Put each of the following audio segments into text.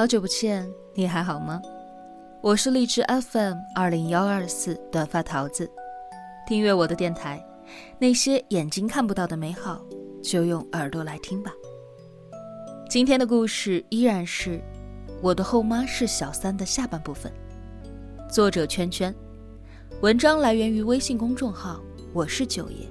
好久不见，你还好吗？我是荔枝 FM 二零幺二四短发桃子，订阅我的电台，那些眼睛看不到的美好，就用耳朵来听吧。今天的故事依然是我的后妈是小三的下半部分，作者圈圈，文章来源于微信公众号我是九爷。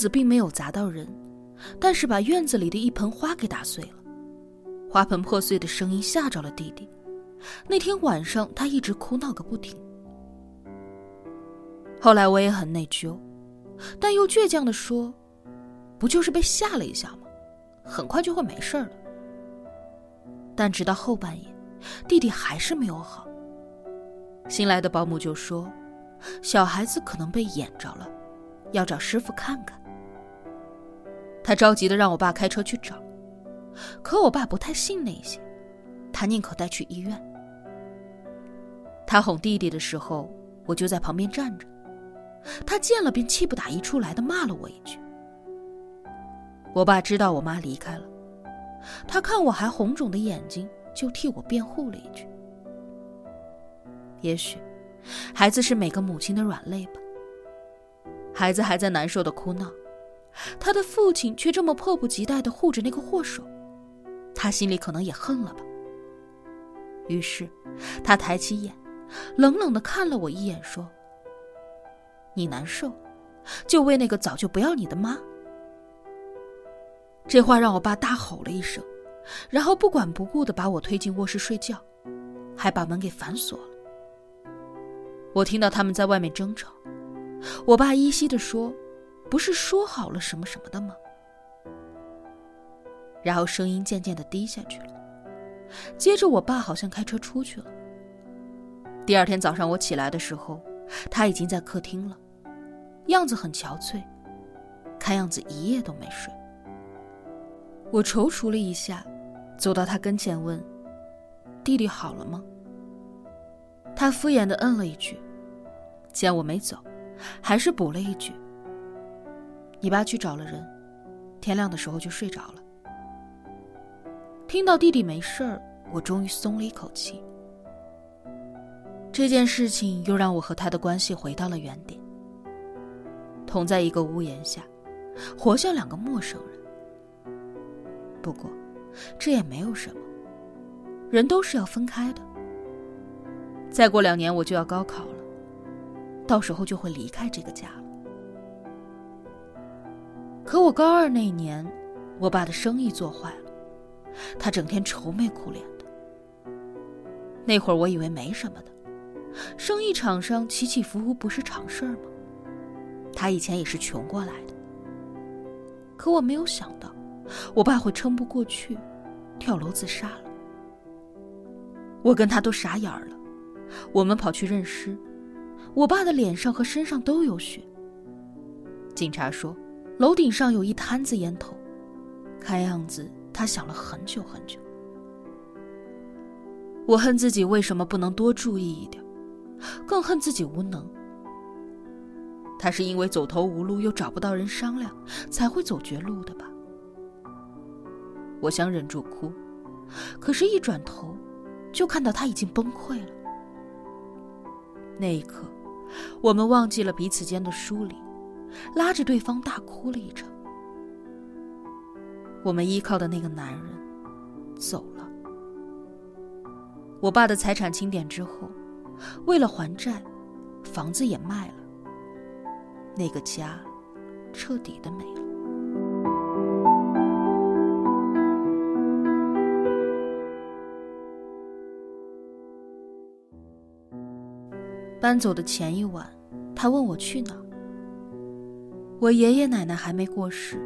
子并没有砸到人，但是把院子里的一盆花给打碎了。花盆破碎的声音吓着了弟弟。那天晚上他一直哭闹个不停。后来我也很内疚，但又倔强的说：“不就是被吓了一下吗？很快就会没事了。”但直到后半夜，弟弟还是没有好。新来的保姆就说：“小孩子可能被演着了。”要找师傅看看。他着急的让我爸开车去找，可我爸不太信那些，他宁可带去医院。他哄弟弟的时候，我就在旁边站着，他见了便气不打一处来的骂了我一句。我爸知道我妈离开了，他看我还红肿的眼睛，就替我辩护了一句：“也许，孩子是每个母亲的软肋吧。”孩子还在难受的哭闹，他的父亲却这么迫不及待的护着那个祸首，他心里可能也恨了吧。于是，他抬起眼，冷冷的看了我一眼，说：“你难受，就为那个早就不要你的妈。”这话让我爸大吼了一声，然后不管不顾的把我推进卧室睡觉，还把门给反锁了。我听到他们在外面争吵。我爸依稀的说：“不是说好了什么什么的吗？”然后声音渐渐的低下去了。接着，我爸好像开车出去了。第二天早上我起来的时候，他已经在客厅了，样子很憔悴，看样子一夜都没睡。我踌躇了一下，走到他跟前问：“弟弟好了吗？”他敷衍的嗯了一句，见我没走。还是补了一句：“你爸去找了人，天亮的时候就睡着了。”听到弟弟没事儿，我终于松了一口气。这件事情又让我和他的关系回到了原点，同在一个屋檐下，活像两个陌生人。不过，这也没有什么，人都是要分开的。再过两年我就要高考了。到时候就会离开这个家了。可我高二那年，我爸的生意做坏了，他整天愁眉苦脸的。那会儿我以为没什么的，生意场上起起伏伏不是常事儿吗？他以前也是穷过来的。可我没有想到，我爸会撑不过去，跳楼自杀了。我跟他都傻眼了，我们跑去认尸。我爸的脸上和身上都有血。警察说，楼顶上有一摊子烟头，看样子他想了很久很久。我恨自己为什么不能多注意一点，更恨自己无能。他是因为走投无路又找不到人商量，才会走绝路的吧？我想忍住哭，可是，一转头，就看到他已经崩溃了。那一刻。我们忘记了彼此间的疏离，拉着对方大哭了一场。我们依靠的那个男人走了。我爸的财产清点之后，为了还债，房子也卖了。那个家彻底的没了。搬走的前一晚，他问我去哪。我爷爷奶奶还没过世，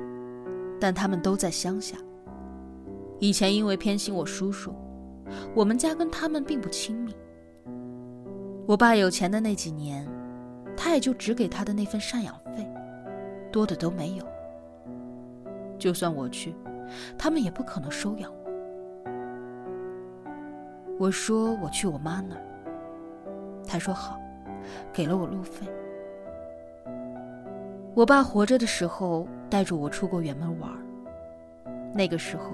但他们都在乡下。以前因为偏心我叔叔，我们家跟他们并不亲密。我爸有钱的那几年，他也就只给他的那份赡养费，多的都没有。就算我去，他们也不可能收养我。我说我去我妈那儿。他说好，给了我路费。我爸活着的时候带着我出过远门玩那个时候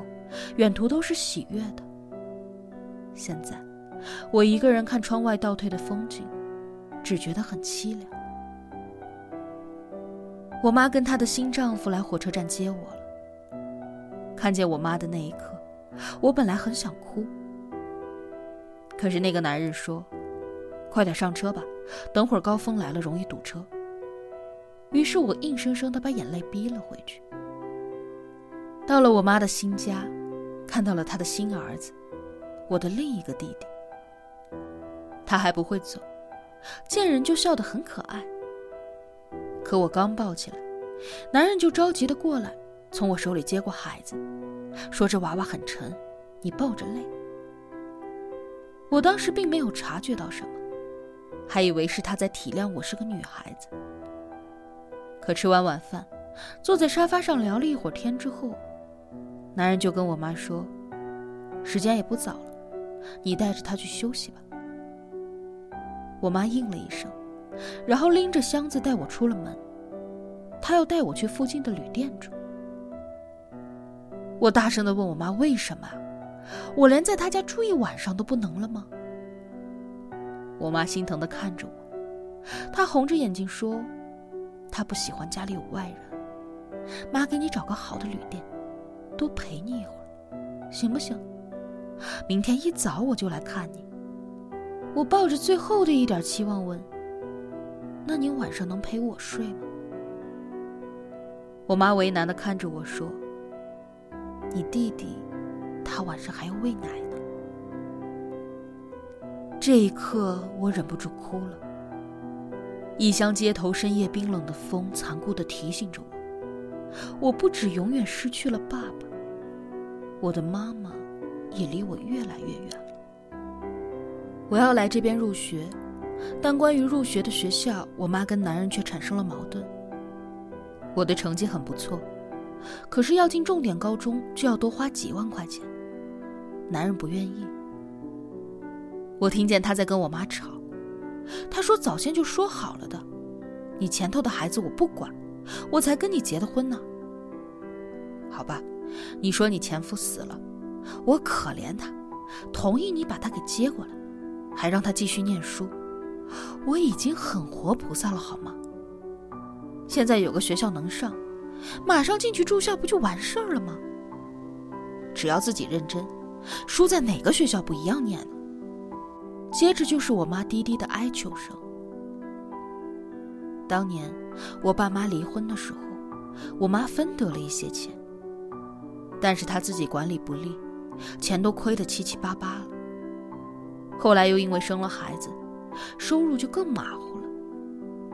远途都是喜悦的。现在我一个人看窗外倒退的风景，只觉得很凄凉。我妈跟她的新丈夫来火车站接我了。看见我妈的那一刻，我本来很想哭，可是那个男人说：“快点上车吧，等会儿高峰来了容易堵车。”于是我硬生生的把眼泪逼了回去。到了我妈的新家，看到了她的新儿子，我的另一个弟弟。他还不会走，见人就笑得很可爱。可我刚抱起来，男人就着急的过来，从我手里接过孩子，说这娃娃很沉，你抱着累。我当时并没有察觉到什么，还以为是他在体谅我是个女孩子。可吃完晚饭，坐在沙发上聊了一会儿天之后，男人就跟我妈说：“时间也不早了，你带着他去休息吧。”我妈应了一声，然后拎着箱子带我出了门。他要带我去附近的旅店住。我大声的问我妈：“为什么？我连在他家住一晚上都不能了吗？”我妈心疼的看着我，她红着眼睛说。他不喜欢家里有外人，妈给你找个好的旅店，多陪你一会儿，行不行？明天一早我就来看你。我抱着最后的一点期望问：“那你晚上能陪我睡吗？”我妈为难的看着我说：“你弟弟，他晚上还要喂奶呢。”这一刻，我忍不住哭了。异乡街头深夜冰冷的风，残酷地提醒着我：我不止永远失去了爸爸，我的妈妈也离我越来越远。我要来这边入学，但关于入学的学校，我妈跟男人却产生了矛盾。我的成绩很不错，可是要进重点高中就要多花几万块钱，男人不愿意。我听见他在跟我妈吵。他说：“早先就说好了的，你前头的孩子我不管，我才跟你结的婚呢。好吧，你说你前夫死了，我可怜他，同意你把他给接过来，还让他继续念书。我已经很活菩萨了，好吗？现在有个学校能上，马上进去住校不就完事儿了吗？只要自己认真，书在哪个学校不一样念呢？”接着就是我妈低低的哀求声。当年我爸妈离婚的时候，我妈分得了一些钱，但是她自己管理不力，钱都亏得七七八八了。后来又因为生了孩子，收入就更马虎了，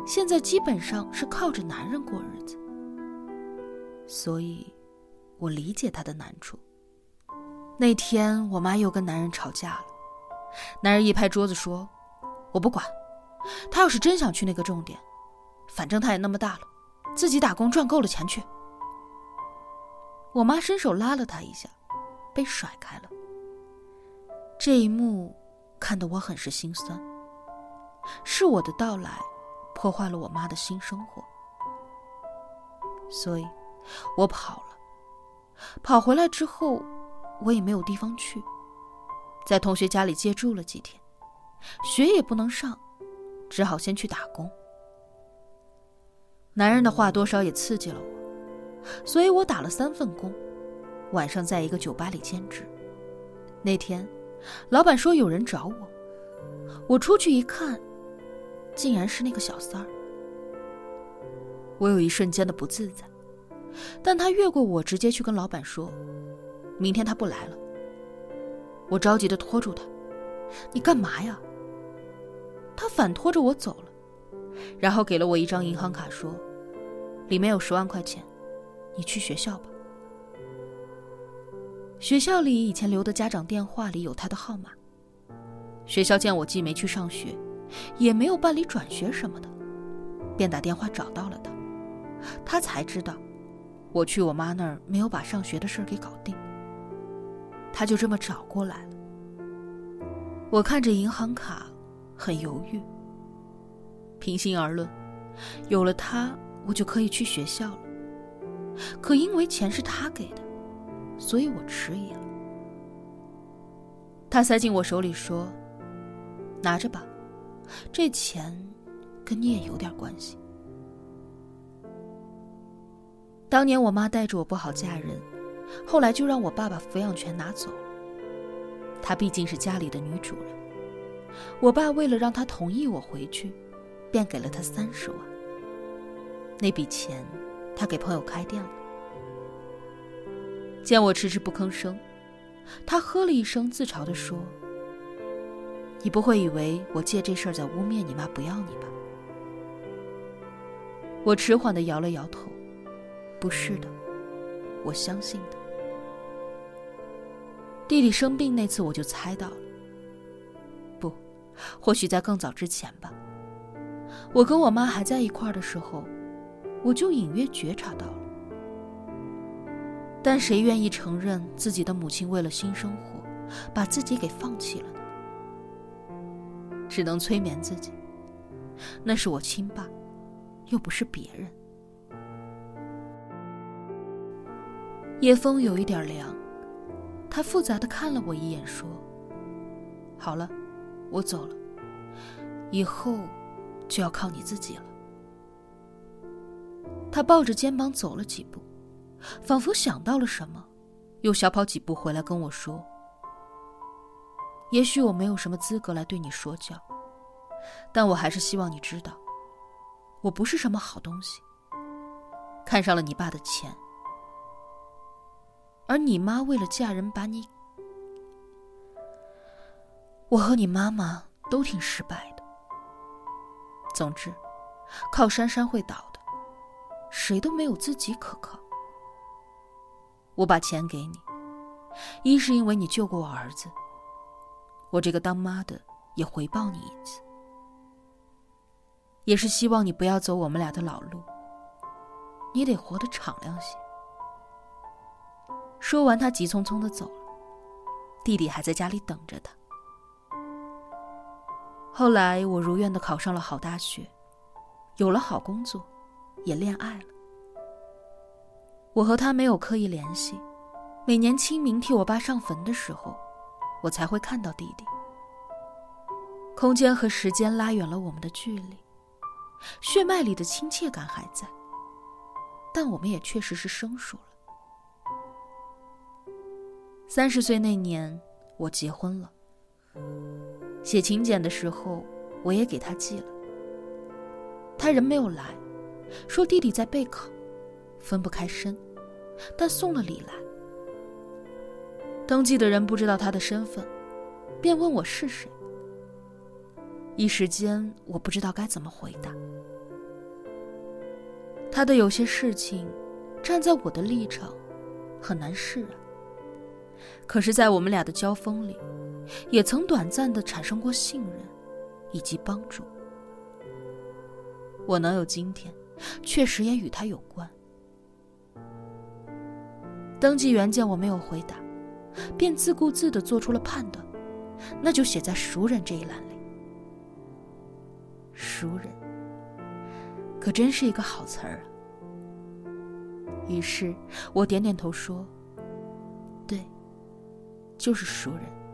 现在基本上是靠着男人过日子。所以，我理解她的难处。那天我妈又跟男人吵架了。男人一拍桌子说：“我不管，他要是真想去那个重点，反正他也那么大了，自己打工赚够了钱去。”我妈伸手拉了他一下，被甩开了。这一幕看得我很是心酸。是我的到来，破坏了我妈的新生活，所以，我跑了。跑回来之后，我也没有地方去。在同学家里借住了几天，学也不能上，只好先去打工。男人的话多少也刺激了我，所以我打了三份工，晚上在一个酒吧里兼职。那天，老板说有人找我，我出去一看，竟然是那个小三儿。我有一瞬间的不自在，但他越过我，直接去跟老板说，明天他不来了。我着急的拖住他：“你干嘛呀？”他反拖着我走了，然后给了我一张银行卡，说：“里面有十万块钱，你去学校吧。”学校里以前留的家长电话里有他的号码。学校见我既没去上学，也没有办理转学什么的，便打电话找到了他。他才知道，我去我妈那儿没有把上学的事儿给搞定。他就这么找过来了。我看着银行卡，很犹豫。平心而论，有了它，我就可以去学校了。可因为钱是他给的，所以我迟疑了。他塞进我手里说：“拿着吧，这钱跟你也有点关系。”当年我妈带着我不好嫁人，后来就让我爸把抚养权拿走了。她毕竟是家里的女主人，我爸为了让她同意我回去，便给了她三十万。那笔钱，他给朋友开店了。见我迟迟不吭声，他呵了一声，自嘲地说：“你不会以为我借这事儿在污蔑你妈不要你吧？”我迟缓地摇了摇头。不是的，我相信的。弟弟生病那次，我就猜到了。不，或许在更早之前吧。我跟我妈还在一块儿的时候，我就隐约觉察到了。但谁愿意承认自己的母亲为了新生活，把自己给放弃了呢？只能催眠自己，那是我亲爸，又不是别人。夜风有一点凉，他复杂的看了我一眼，说：“好了，我走了，以后就要靠你自己了。”他抱着肩膀走了几步，仿佛想到了什么，又小跑几步回来跟我说：“也许我没有什么资格来对你说教，但我还是希望你知道，我不是什么好东西，看上了你爸的钱。”而你妈为了嫁人把你，我和你妈妈都挺失败的。总之，靠山山会倒的，谁都没有自己可靠。我把钱给你，一是因为你救过我儿子，我这个当妈的也回报你一次，也是希望你不要走我们俩的老路，你得活得敞亮些。说完，他急匆匆的走了。弟弟还在家里等着他。后来，我如愿的考上了好大学，有了好工作，也恋爱了。我和他没有刻意联系，每年清明替我爸上坟的时候，我才会看到弟弟。空间和时间拉远了我们的距离，血脉里的亲切感还在，但我们也确实是生疏了。三十岁那年，我结婚了。写请柬的时候，我也给他寄了。他人没有来，说弟弟在备考，分不开身，但送了礼来。登记的人不知道他的身份，便问我是谁。一时间，我不知道该怎么回答。他的有些事情，站在我的立场，很难释然。可是，在我们俩的交锋里，也曾短暂的产生过信任，以及帮助。我能有今天，确实也与他有关。登记原件我没有回答，便自顾自的做出了判断，那就写在熟人这一栏里。熟人，可真是一个好词儿啊。于是我点点头说。就是熟人。